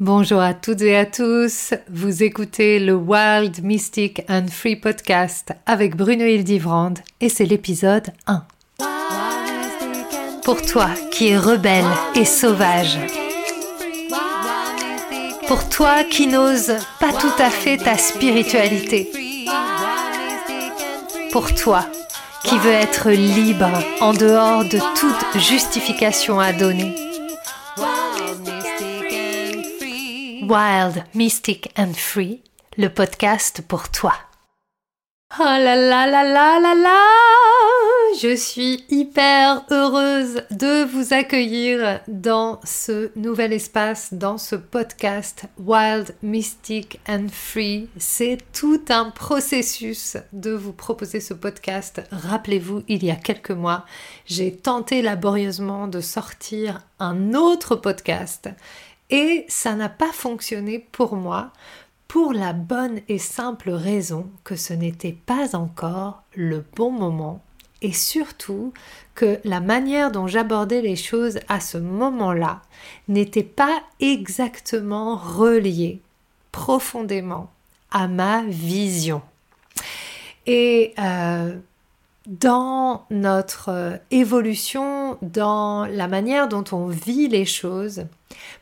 Bonjour à toutes et à tous, vous écoutez le Wild, Mystic and Free podcast avec Bruno Hildivrand et c'est l'épisode 1. Pour toi qui es rebelle et sauvage, pour toi qui n'ose pas tout à fait ta spiritualité, pour toi qui veux être libre en dehors de toute justification à donner Wild, Mystic and Free, le podcast pour toi. Oh là là là là là là Je suis hyper heureuse de vous accueillir dans ce nouvel espace, dans ce podcast Wild, Mystic and Free. C'est tout un processus de vous proposer ce podcast. Rappelez-vous, il y a quelques mois, j'ai tenté laborieusement de sortir un autre podcast et ça n'a pas fonctionné pour moi pour la bonne et simple raison que ce n'était pas encore le bon moment et surtout que la manière dont j'abordais les choses à ce moment-là n'était pas exactement reliée profondément à ma vision. Et euh, dans notre euh, évolution, dans la manière dont on vit les choses,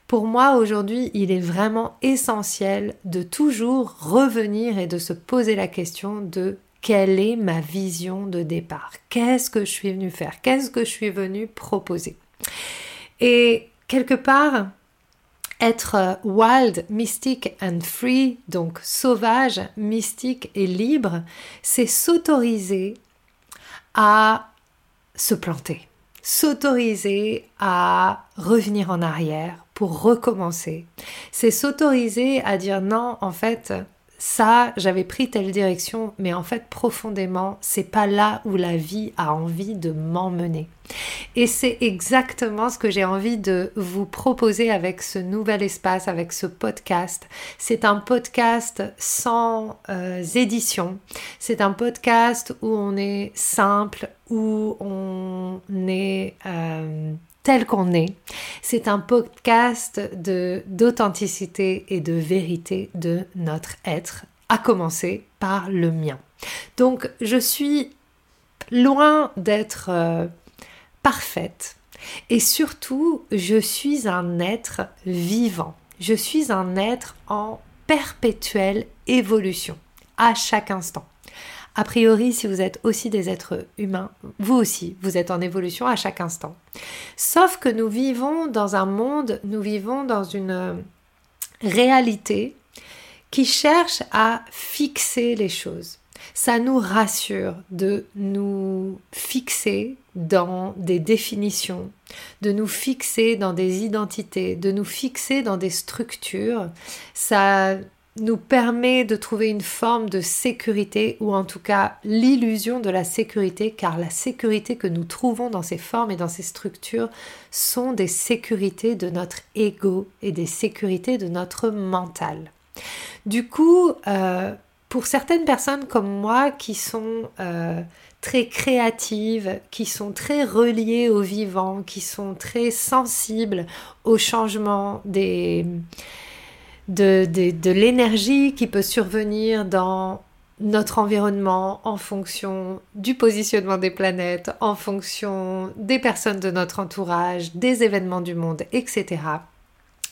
pour moi aujourd'hui, il est vraiment essentiel de toujours revenir et de se poser la question de quelle est ma vision de départ. Qu'est-ce que je suis venu faire? Qu'est-ce que je suis venu proposer? Et quelque part, être euh, wild, mystique and free, donc sauvage, mystique et libre, c'est s'autoriser à se planter, s'autoriser à revenir en arrière pour recommencer. C'est s'autoriser à dire non, en fait, ça, j'avais pris telle direction, mais en fait, profondément, c'est pas là où la vie a envie de m'emmener. Et c'est exactement ce que j'ai envie de vous proposer avec ce nouvel espace, avec ce podcast. C'est un podcast sans euh, édition. C'est un podcast où on est simple, où on est euh, tel qu'on est. C'est un podcast d'authenticité et de vérité de notre être, à commencer par le mien. Donc je suis loin d'être euh, parfaite et surtout je suis un être vivant. Je suis un être en perpétuelle évolution à chaque instant. A priori, si vous êtes aussi des êtres humains, vous aussi, vous êtes en évolution à chaque instant. Sauf que nous vivons dans un monde, nous vivons dans une réalité qui cherche à fixer les choses. Ça nous rassure de nous fixer dans des définitions, de nous fixer dans des identités, de nous fixer dans des structures. Ça nous permet de trouver une forme de sécurité ou en tout cas l'illusion de la sécurité car la sécurité que nous trouvons dans ces formes et dans ces structures sont des sécurités de notre ego et des sécurités de notre mental. Du coup, euh, pour certaines personnes comme moi qui sont euh, très créatives, qui sont très reliées au vivant, qui sont très sensibles au changement des de, l'énergie qui peut survenir dans notre environnement en fonction du positionnement des planètes, en fonction des personnes de notre entourage, des événements du monde, etc.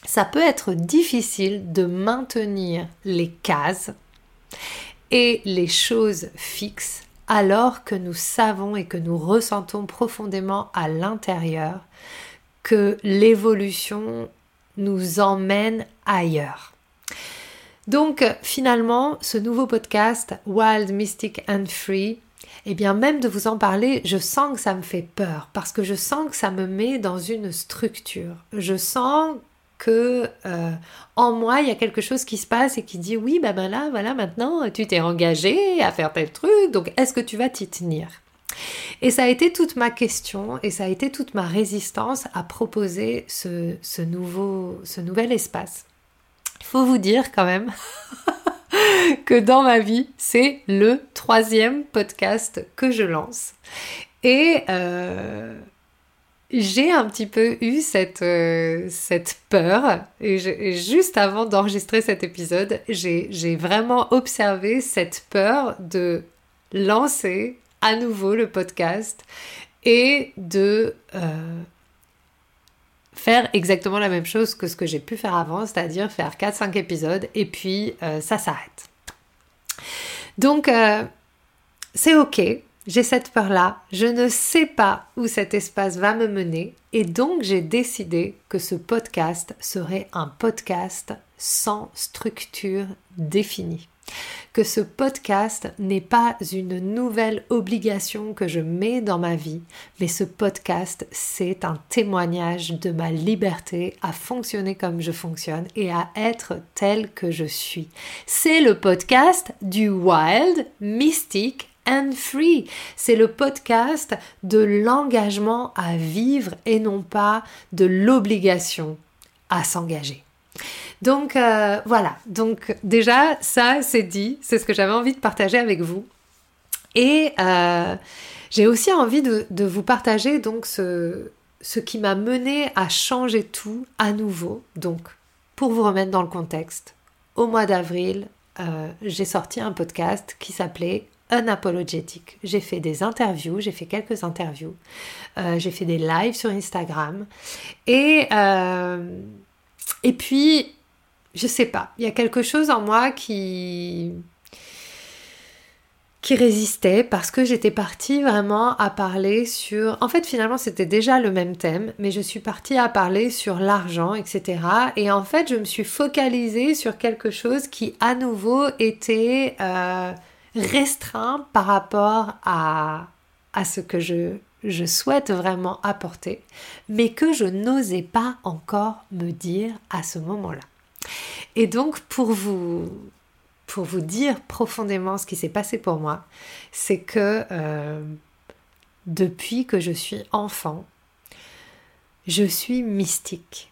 Ça peut être difficile de maintenir les cases et les choses fixes alors que nous savons et que nous ressentons profondément à l'intérieur que l'évolution nous emmène ailleurs. Donc finalement, ce nouveau podcast Wild, Mystic and Free, eh bien même de vous en parler, je sens que ça me fait peur parce que je sens que ça me met dans une structure. Je sens que euh, en moi il y a quelque chose qui se passe et qui dit oui ben, ben là voilà maintenant tu t'es engagé à faire tel truc donc est-ce que tu vas t'y tenir? Et ça a été toute ma question et ça a été toute ma résistance à proposer ce, nouveau, ce nouvel espace. Il faut vous dire quand même que dans ma vie, c'est le troisième podcast que je lance. Et euh, j'ai un petit peu eu cette, euh, cette peur. Et, juste avant d'enregistrer cet épisode, j'ai vraiment observé cette peur de lancer à nouveau le podcast et de euh, faire exactement la même chose que ce que j'ai pu faire avant, c'est-à-dire faire 4-5 épisodes et puis euh, ça s'arrête. Donc, c'est ok, j'ai cette peur-là, je ne sais pas où cet espace va me mener et donc j'ai décidé que ce podcast serait un podcast sans structure définie. Que ce podcast n'est pas une nouvelle obligation que je mets dans ma vie, mais ce podcast, c'est un témoignage de ma liberté à fonctionner comme je fonctionne et à être tel que je suis. C'est le podcast du wild, mystique, and Free. C'est le podcast de l'engagement à vivre et non pas de l'obligation à s'engager. Donc euh, voilà, donc déjà ça c'est dit, c'est ce que j'avais envie de partager avec vous. Et euh, j'ai aussi envie de, vous partager donc ce, qui m'a mené à changer tout à nouveau. Donc pour vous remettre dans le contexte, au mois d'avril, euh, j'ai sorti un podcast qui s'appelait unapologétique. J'ai fait des interviews, j'ai fait quelques interviews, j'ai fait des lives sur Instagram et puis je sais pas, il y a quelque chose en moi qui qui résistait parce que j'étais partie vraiment à parler sur... En fait, finalement, c'était déjà le même thème, mais je suis partie à parler sur l'argent, etc. Et en fait, je me suis focalisée sur quelque chose qui, à nouveau, était... Euh, restreint par rapport à, à ce que je, je souhaite vraiment apporter, mais que je n'osais pas encore me dire à ce moment-là. Et donc, pour vous, pour vous dire profondément ce qui s'est passé pour moi, c'est que euh, depuis que je suis enfant, je suis mystique.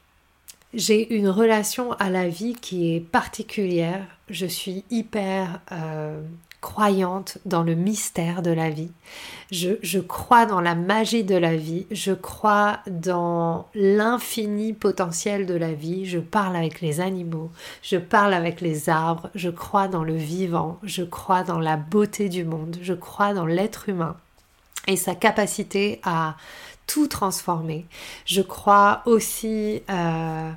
J'ai une relation à la vie qui est particulière. Je suis hyper euh, croyante dans le mystère de la vie. Je, crois dans la magie de la vie. Je crois dans l'infini potentiel de la vie. Je parle avec les animaux. Je parle avec les arbres. Je crois dans le vivant. Je crois dans la beauté du monde. Je crois dans l'être humain et sa capacité à tout transformer. Je crois aussi euh,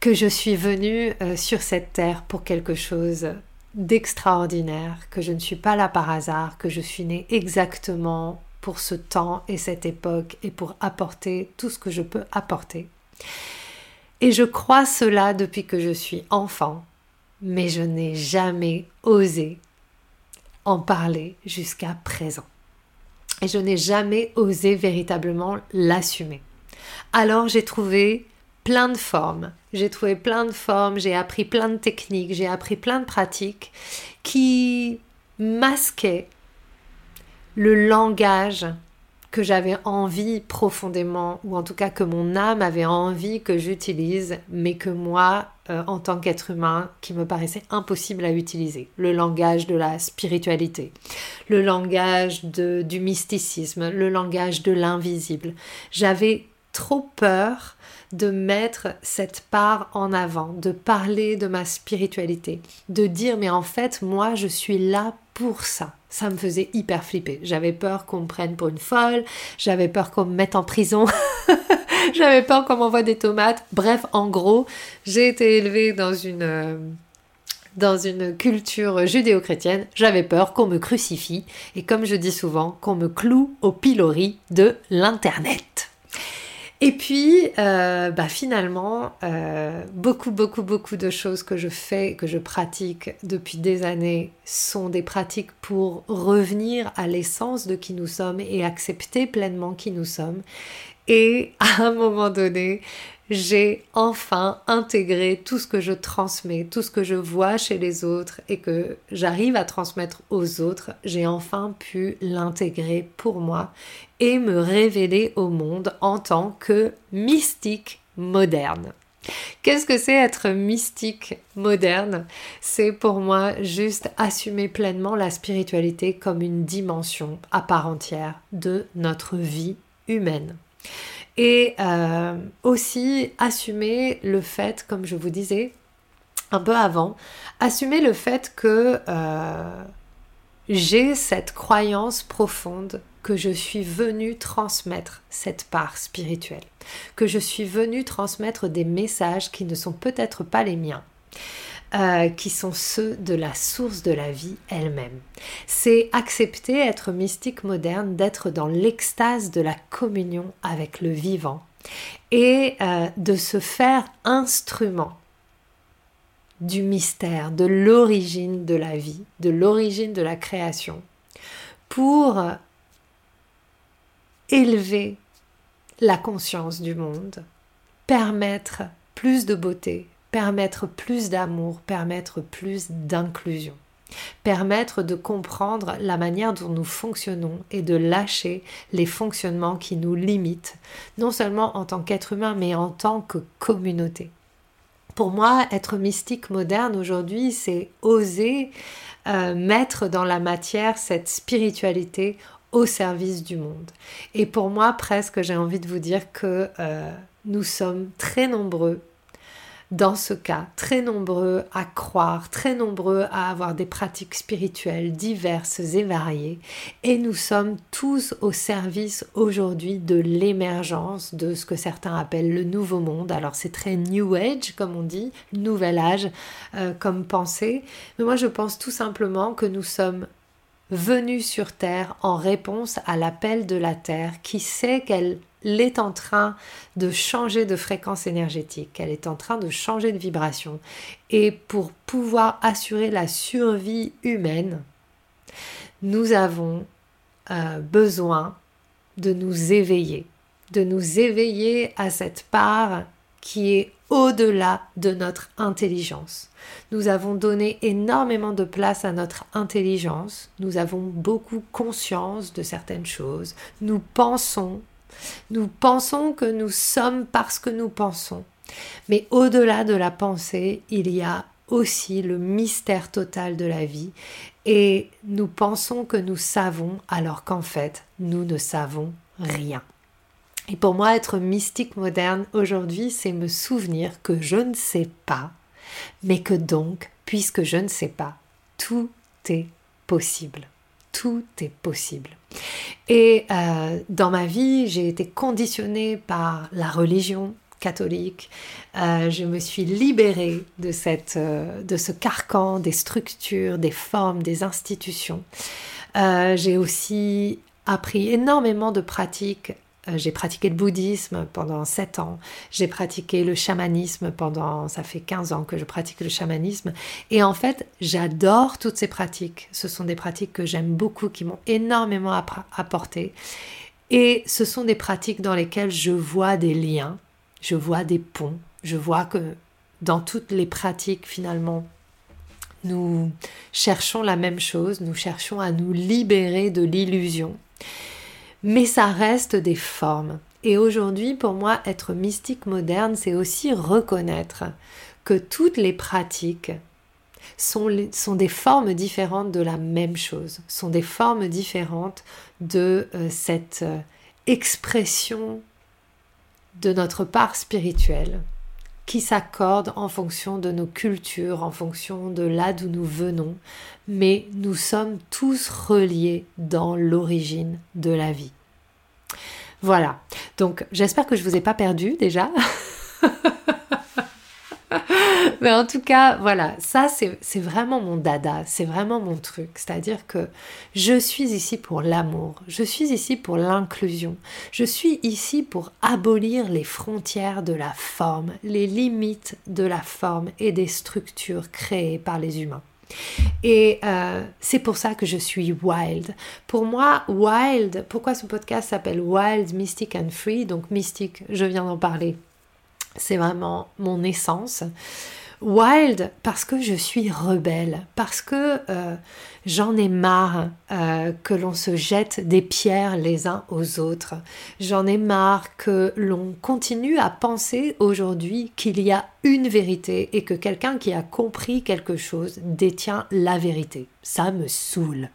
que je suis venue euh, sur cette terre pour quelque chose d'extraordinaire, que je ne suis pas là par hasard, que je suis née exactement pour ce temps et cette époque et pour apporter tout ce que je peux apporter. Et je crois cela depuis que je suis enfant, mais je n'ai jamais osé en parler jusqu'à présent. Et je n'ai jamais osé véritablement l'assumer. Alors j'ai trouvé plein de formes. J'ai trouvé plein de formes, j'ai appris plein de techniques, j'ai appris plein de pratiques qui masquaient le langage que j'avais envie profondément, ou en tout cas que mon âme avait envie que j'utilise, mais que moi, euh, en tant qu'être humain, qui me paraissait impossible à utiliser. Le langage de la spiritualité, le langage du mysticisme, le langage de l'invisible. J'avais trop peur de mettre cette part en avant, de parler de ma spiritualité, de dire mais en fait moi je suis là pour ça. Ça me faisait hyper flipper. J'avais peur qu'on me prenne pour une folle, j'avais peur qu'on me mette en prison, j'avais peur qu'on m'envoie des tomates. Bref, en gros, j'ai été élevée dans une... Euh, dans une culture judéo-chrétienne, j'avais peur qu'on me crucifie et comme je dis souvent, qu'on me cloue au pilori de l'Internet. Et puis, euh, bah finalement, euh, beaucoup, beaucoup, beaucoup de choses que je fais, que je pratique depuis des années sont des pratiques pour revenir à l'essence de qui nous sommes et accepter pleinement qui nous sommes. Et à un moment donné, j'ai enfin intégré tout ce que je transmets, tout ce que je vois chez les autres et que j'arrive à transmettre aux autres, j'ai enfin pu l'intégrer pour moi et me révéler au monde en tant que mystique moderne. Qu'est-ce que c'est être mystique moderne? C'est pour moi juste assumer pleinement la spiritualité comme une dimension à part entière de notre vie humaine. Et euh, aussi assumer le fait, comme je vous disais un peu avant, assumer le fait que euh, j'ai cette croyance profonde que je suis venue transmettre cette part spirituelle, que je suis venue transmettre des messages qui ne sont peut-être pas les miens. Euh, qui sont ceux de la source de la vie elle-même. C'est accepter, être mystique moderne, d'être dans l'extase de la communion avec le vivant et euh, de se faire instrument du mystère, de l'origine de la vie, de l'origine de la création, pour élever la conscience du monde, permettre plus de beauté, permettre plus d'amour, permettre plus d'inclusion, permettre de comprendre la manière dont nous fonctionnons et de lâcher les fonctionnements qui nous limitent, non seulement en tant qu'être humain, mais en tant que communauté. Pour moi, être mystique moderne aujourd'hui, c'est oser euh, mettre dans la matière cette spiritualité au service du monde. Et pour moi, presque, j'ai envie de vous dire que euh, nous sommes très nombreux dans ce cas, très nombreux à croire, très nombreux à avoir des pratiques spirituelles diverses et variées, et nous sommes tous au service aujourd'hui de l'émergence de ce que certains appellent le nouveau monde. Alors c'est très New Age, comme on dit, nouvel âge euh, comme pensée, mais moi je pense tout simplement que nous sommes venue sur Terre en réponse à l'appel de la Terre qui sait qu'elle est en train de changer de fréquence énergétique, qu'elle est en train de changer de vibration. Et pour pouvoir assurer la survie humaine, nous avons euh, besoin de nous éveiller, de nous éveiller à cette part qui est au-delà de notre intelligence. Nous avons donné énormément de place à notre intelligence, nous avons beaucoup conscience de certaines choses, nous pensons, nous pensons que nous sommes parce que nous pensons. Mais au-delà de la pensée, il y a aussi le mystère total de la vie et nous pensons que nous savons alors qu'en fait nous ne savons rien. Et pour moi, être mystique moderne aujourd'hui, c'est me souvenir que je ne sais pas, mais que donc, puisque je ne sais pas, tout est possible. Tout est possible. Et euh, dans ma vie, j'ai été conditionnée par la religion catholique. Euh, je me suis libérée de, euh, de ce carcan des structures, des formes, des institutions. j'ai aussi appris énormément de pratiques j'ai pratiqué le bouddhisme pendant 7 ans. J'ai pratiqué le chamanisme pendant, ça fait 15 ans que je pratique le chamanisme. Et en fait, j'adore toutes ces pratiques. Ce sont des pratiques que j'aime beaucoup, qui m'ont énormément apporté. Et ce sont des pratiques dans lesquelles je vois des liens, je vois des ponts, je vois que dans toutes les pratiques, finalement, nous cherchons la même chose, nous cherchons à nous libérer de l'illusion mais ça reste des formes. Et aujourd'hui, pour moi, être mystique moderne, c'est aussi reconnaître que toutes les pratiques sont, des formes différentes de la même chose, sont des formes différentes de euh, cette euh, expression de notre part spirituelle qui s'accorde en fonction de nos cultures, en fonction de là d'où nous venons, mais nous sommes tous reliés dans l'origine de la vie. Voilà. Donc, j'espère que je vous ai pas perdu déjà. Mais en tout cas, voilà, ça c'est vraiment mon dada, c'est vraiment mon truc. C'est-à-dire que je suis ici pour l'amour, je suis ici pour l'inclusion, je suis ici pour abolir les frontières de la forme, les limites de la forme et des structures créées par les humains. Et euh, c'est pour ça que je suis wild. Pour moi, wild, pourquoi ce podcast s'appelle Wild, Mystic and Free? Donc mystique, je viens d'en parler. C'est vraiment mon essence. Wild parce que je suis rebelle, parce que euh, j'en ai marre euh, que l'on se jette des pierres les uns aux autres. J'en ai marre que l'on continue à penser aujourd'hui qu'il y a une vérité et que quelqu'un qui a compris quelque chose détient la vérité. Ça me saoule.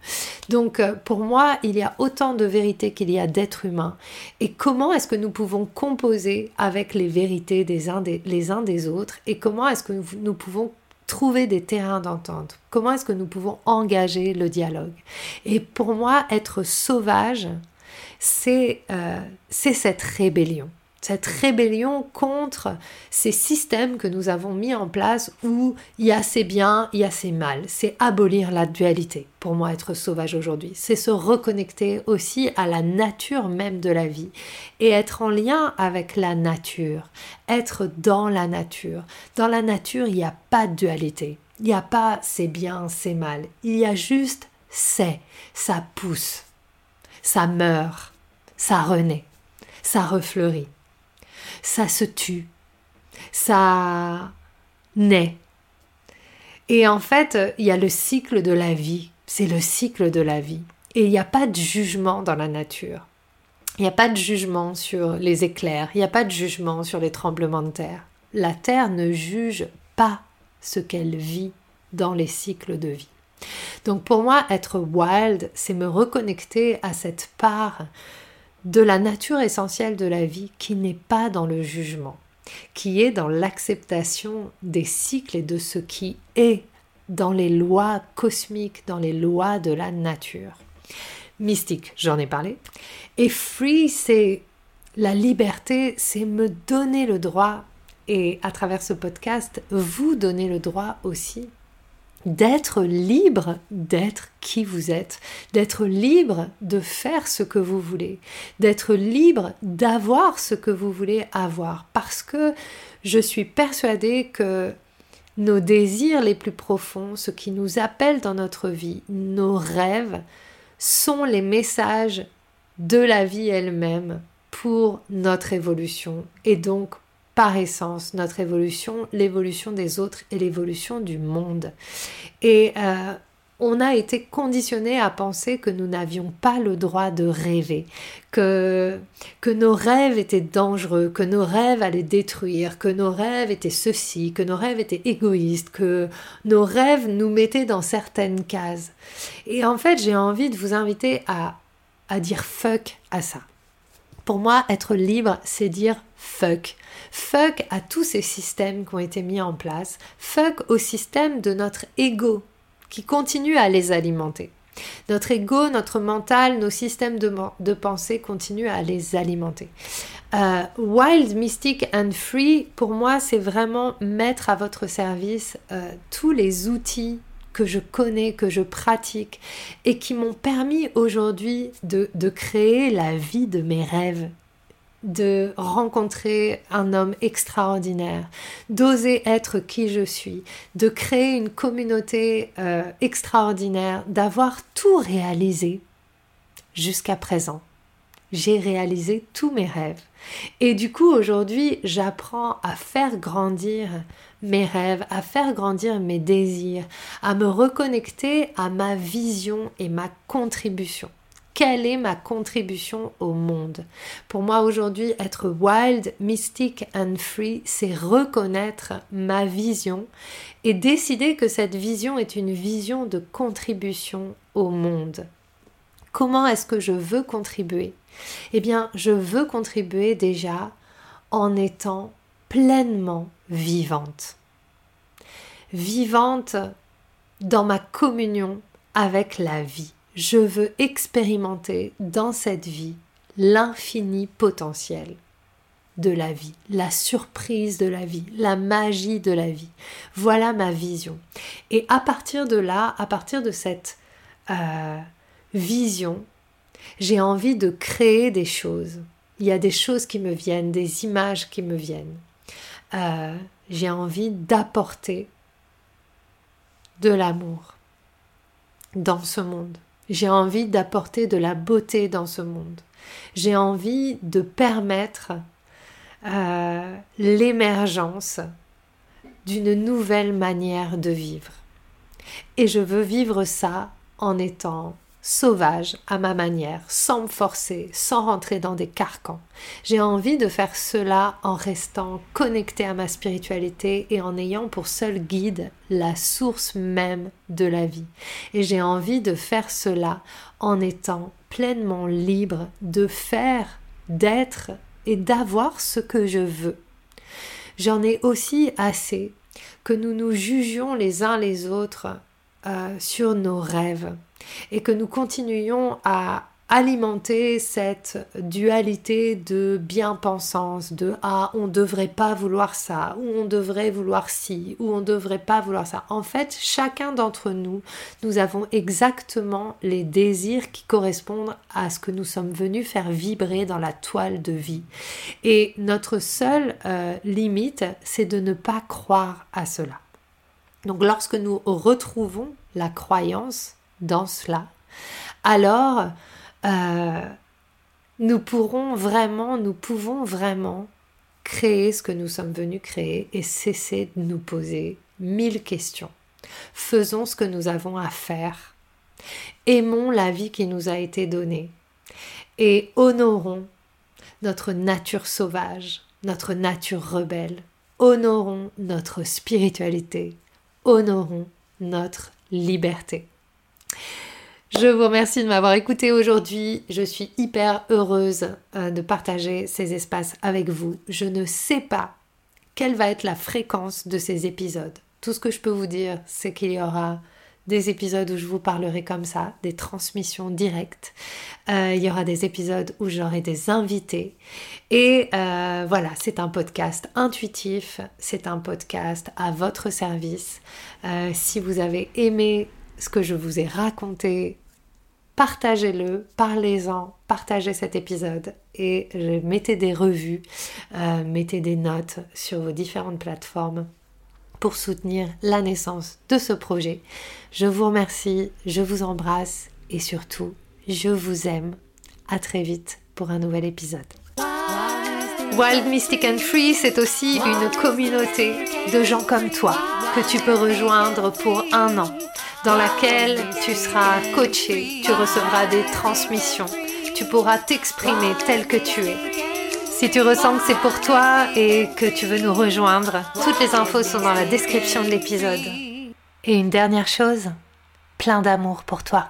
Donc euh, pour moi, il y a autant de vérités qu'il y a d'êtres humains. Et comment est-ce que nous pouvons composer avec les vérités des uns des, les uns des autres? Et comment est-ce que nous pouvons trouver des terrains d'entente? Comment est-ce que nous pouvons engager le dialogue? Et pour moi, être sauvage, c'est euh, cette rébellion cette rébellion contre ces systèmes que nous avons mis en place où il y a ces biens, il y a ces mal. C'est abolir la dualité pour moi être sauvage aujourd'hui. C'est se reconnecter aussi à la nature même de la vie et être en lien avec la nature, être dans la nature. Dans la nature, il n'y a pas de dualité. Il n'y a pas c'est bien, c'est mal. Il y a juste c'est, ça pousse, ça meurt, ça renaît, ça refleurit ça se tue, ça naît. Et en fait, il y a le cycle de la vie, c'est le cycle de la vie. Et il n'y a pas de jugement dans la nature. Il n'y a pas de jugement sur les éclairs, il n'y a pas de jugement sur les tremblements de terre. La terre ne juge pas ce qu'elle vit dans les cycles de vie. Donc pour moi, être wild, c'est me reconnecter à cette part de la nature essentielle de la vie qui n'est pas dans le jugement, qui est dans l'acceptation des cycles et de ce qui est dans les lois cosmiques, dans les lois de la nature. Mystique, j'en ai parlé. Et free, c'est la liberté, c'est me donner le droit, et à travers ce podcast, vous donner le droit aussi d'être libre d'être qui vous êtes, d'être libre de faire ce que vous voulez, d'être libre d'avoir ce que vous voulez avoir, parce que je suis persuadée que nos désirs les plus profonds, ce qui nous appelle dans notre vie, nos rêves, sont les messages de la vie elle-même pour notre évolution et donc par essence notre évolution, l'évolution des autres et l'évolution du monde. Et euh, on a été conditionné à penser que nous n'avions pas le droit de rêver, que, que nos rêves étaient dangereux, que nos rêves allaient détruire, que nos rêves étaient ceci, que nos rêves étaient égoïstes, que nos rêves nous mettaient dans certaines cases. Et en fait, j'ai envie de vous inviter à, à dire fuck à ça. Pour moi, être libre, c'est dire fuck. Fuck à tous ces systèmes qui ont été mis en place. Fuck au système de notre ego qui continue à les alimenter. Notre ego, notre mental, nos systèmes de, pensée continuent à les alimenter. Euh, wild, Mystic and Free, pour moi, c'est vraiment mettre à votre service euh, tous les outils que je connais, que je pratique et qui m'ont permis aujourd'hui de, créer la vie de mes rêves de rencontrer un homme extraordinaire, d'oser être qui je suis, de créer une communauté euh, extraordinaire, d'avoir tout réalisé jusqu'à présent. J'ai réalisé tous mes rêves. Et du coup, aujourd'hui, j'apprends à faire grandir mes rêves, à faire grandir mes désirs, à me reconnecter à ma vision et ma contribution. Quelle est ma contribution au monde? Pour moi aujourd'hui, être wild, mystic and free, c'est reconnaître ma vision et décider que cette vision est une vision de contribution au monde. Comment est-ce que je veux contribuer? Eh bien, je veux contribuer déjà en étant pleinement vivante. Vivante dans ma communion avec la vie. Je veux expérimenter dans cette vie l'infini potentiel de la vie, la surprise de la vie, la magie de la vie. Voilà ma vision. Et à partir de là, à partir de cette euh, vision, j'ai envie de créer des choses. Il y a des choses qui me viennent, des images qui me viennent. Euh, j'ai envie d'apporter de l'amour dans ce monde. J'ai envie d'apporter de la beauté dans ce monde. J'ai envie de permettre euh, l'émergence d'une nouvelle manière de vivre. Et je veux vivre ça en étant sauvage à ma manière, sans me forcer, sans rentrer dans des carcans. J'ai envie de faire cela en restant connecté à ma spiritualité et en ayant pour seul guide la source même de la vie. Et j'ai envie de faire cela en étant pleinement libre de faire, d'être et d'avoir ce que je veux. J'en ai aussi assez que nous nous jugions les uns les autres euh, sur nos rêves et que nous continuions à alimenter cette dualité de bien-pensance, de ah, on devrait pas vouloir ça, ou on devrait vouloir ci, ou on devrait pas vouloir ça. En fait, chacun d'entre nous, nous avons exactement les désirs qui correspondent à ce que nous sommes venus faire vibrer dans la toile de vie. Et notre seule euh, limite, c'est de ne pas croire à cela. Donc lorsque nous retrouvons la croyance dans cela, alors euh, nous pourrons vraiment, nous pouvons vraiment créer ce que nous sommes venus créer et cesser de nous poser mille questions. Faisons ce que nous avons à faire. Aimons la vie qui nous a été donnée et honorons notre nature sauvage, notre nature rebelle. Honorons notre spiritualité. Honorons notre liberté. Je vous remercie de m'avoir écouté aujourd'hui. Je suis hyper heureuse euh, de partager ces espaces avec vous. Je ne sais pas quelle va être la fréquence de ces épisodes. Tout ce que je peux vous dire, c'est qu'il y aura des épisodes où je vous parlerai comme ça, des transmissions directes. Euh, il y aura des épisodes où j'aurai des invités. Et euh, voilà, c'est un podcast intuitif, c'est un podcast à votre service. si vous avez aimé ce que je vous ai raconté, partagez-le, parlez-en, partagez cet épisode et mettez des revues, euh, mettez des notes sur vos différentes plateformes pour soutenir la naissance de ce projet. Je vous remercie, je vous embrasse et surtout, je vous aime. À très vite pour un nouvel épisode. Wild Mystic and Free, c'est aussi une communauté de gens comme toi que tu peux rejoindre pour un an dans laquelle tu seras coaché, tu recevras des transmissions, tu pourras t'exprimer tel que tu es. Si tu ressens que c'est pour toi et que tu veux nous rejoindre, toutes les infos sont dans la description de l'épisode. Et une dernière chose, plein d'amour pour toi.